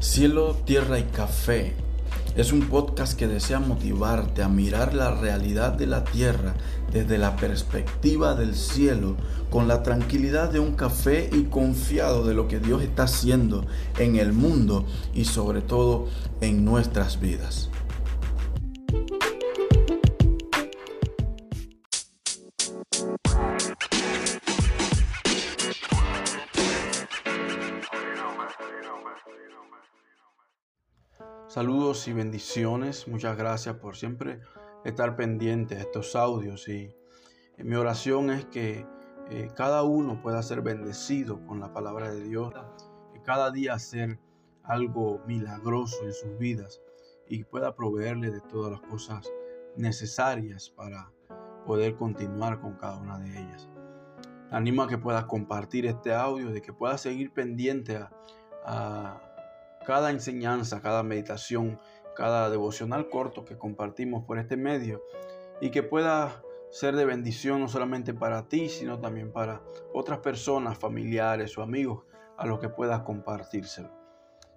Cielo, Tierra y Café es un podcast que desea motivarte a mirar la realidad de la tierra desde la perspectiva del cielo, con la tranquilidad de un café y confiado de lo que Dios está haciendo en el mundo y sobre todo en nuestras vidas. Saludos y bendiciones. Muchas gracias por siempre estar pendiente de estos audios. Y mi oración es que eh, cada uno pueda ser bendecido con la palabra de Dios, que cada día hacer algo milagroso en sus vidas y pueda proveerle de todas las cosas necesarias para poder continuar con cada una de ellas. animo a que puedas compartir este audio, de que puedas seguir pendiente a cada enseñanza, cada meditación, cada devocional corto que compartimos por este medio y que pueda ser de bendición no solamente para ti, sino también para otras personas, familiares o amigos a los que puedas compartírselo.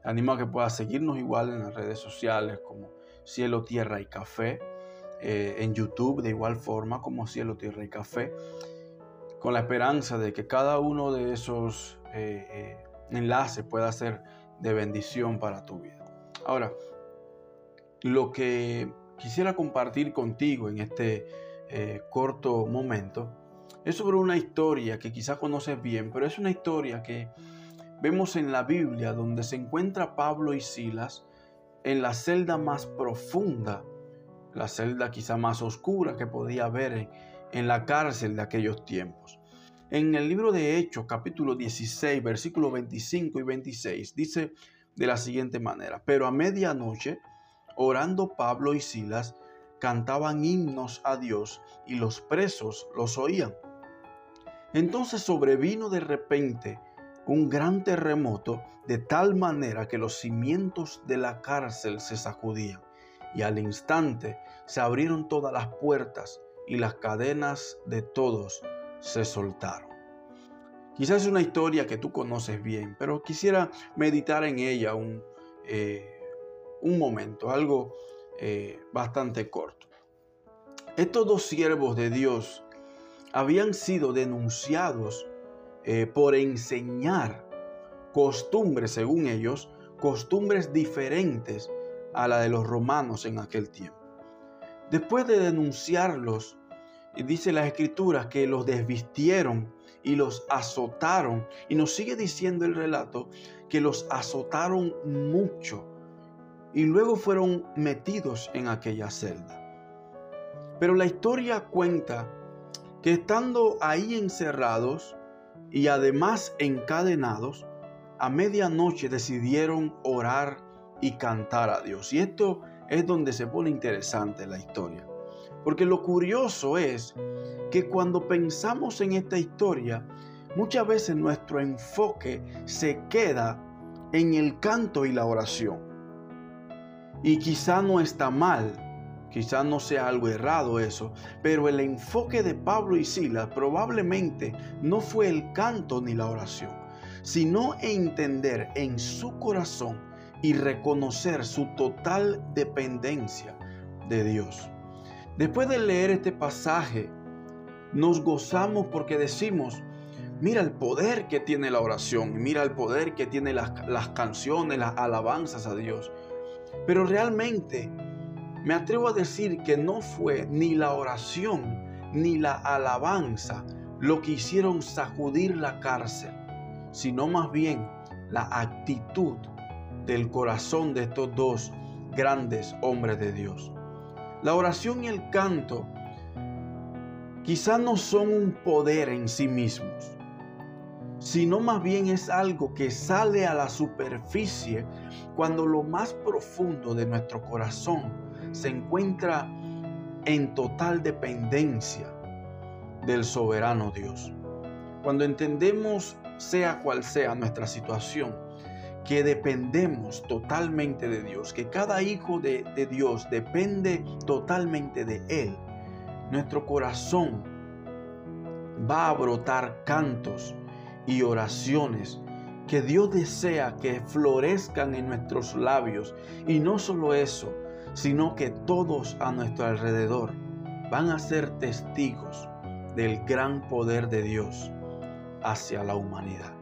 animo a que puedas seguirnos igual en las redes sociales como Cielo, Tierra y Café, eh, en YouTube de igual forma como Cielo, Tierra y Café, con la esperanza de que cada uno de esos eh, eh, enlaces pueda ser de bendición para tu vida. Ahora, lo que quisiera compartir contigo en este eh, corto momento es sobre una historia que quizás conoces bien, pero es una historia que vemos en la Biblia donde se encuentra Pablo y Silas en la celda más profunda, la celda quizá más oscura que podía haber en, en la cárcel de aquellos tiempos. En el libro de Hechos, capítulo 16, versículos 25 y 26, dice de la siguiente manera, pero a medianoche, orando Pablo y Silas, cantaban himnos a Dios y los presos los oían. Entonces sobrevino de repente un gran terremoto de tal manera que los cimientos de la cárcel se sacudían y al instante se abrieron todas las puertas y las cadenas de todos se soltaron. Quizás es una historia que tú conoces bien, pero quisiera meditar en ella un, eh, un momento, algo eh, bastante corto. Estos dos siervos de Dios habían sido denunciados eh, por enseñar costumbres, según ellos, costumbres diferentes a la de los romanos en aquel tiempo. Después de denunciarlos y dice las escrituras que los desvistieron y los azotaron. Y nos sigue diciendo el relato que los azotaron mucho y luego fueron metidos en aquella celda. Pero la historia cuenta que estando ahí encerrados y además encadenados, a medianoche decidieron orar y cantar a Dios. Y esto es donde se pone interesante la historia. Porque lo curioso es que cuando pensamos en esta historia, muchas veces nuestro enfoque se queda en el canto y la oración. Y quizá no está mal, quizá no sea algo errado eso, pero el enfoque de Pablo y Silas probablemente no fue el canto ni la oración, sino entender en su corazón y reconocer su total dependencia de Dios. Después de leer este pasaje, nos gozamos porque decimos, mira el poder que tiene la oración, mira el poder que tiene las, las canciones, las alabanzas a Dios. Pero realmente me atrevo a decir que no fue ni la oración ni la alabanza lo que hicieron sacudir la cárcel, sino más bien la actitud del corazón de estos dos grandes hombres de Dios. La oración y el canto quizás no son un poder en sí mismos, sino más bien es algo que sale a la superficie cuando lo más profundo de nuestro corazón se encuentra en total dependencia del soberano Dios. Cuando entendemos, sea cual sea nuestra situación, que dependemos totalmente de Dios, que cada hijo de, Dios depende totalmente de Él, nuestro corazón va a brotar cantos y oraciones que Dios desea que florezcan en nuestros labios. Y no solo eso, sino que todos a nuestro alrededor van a ser testigos del gran poder de Dios hacia la humanidad.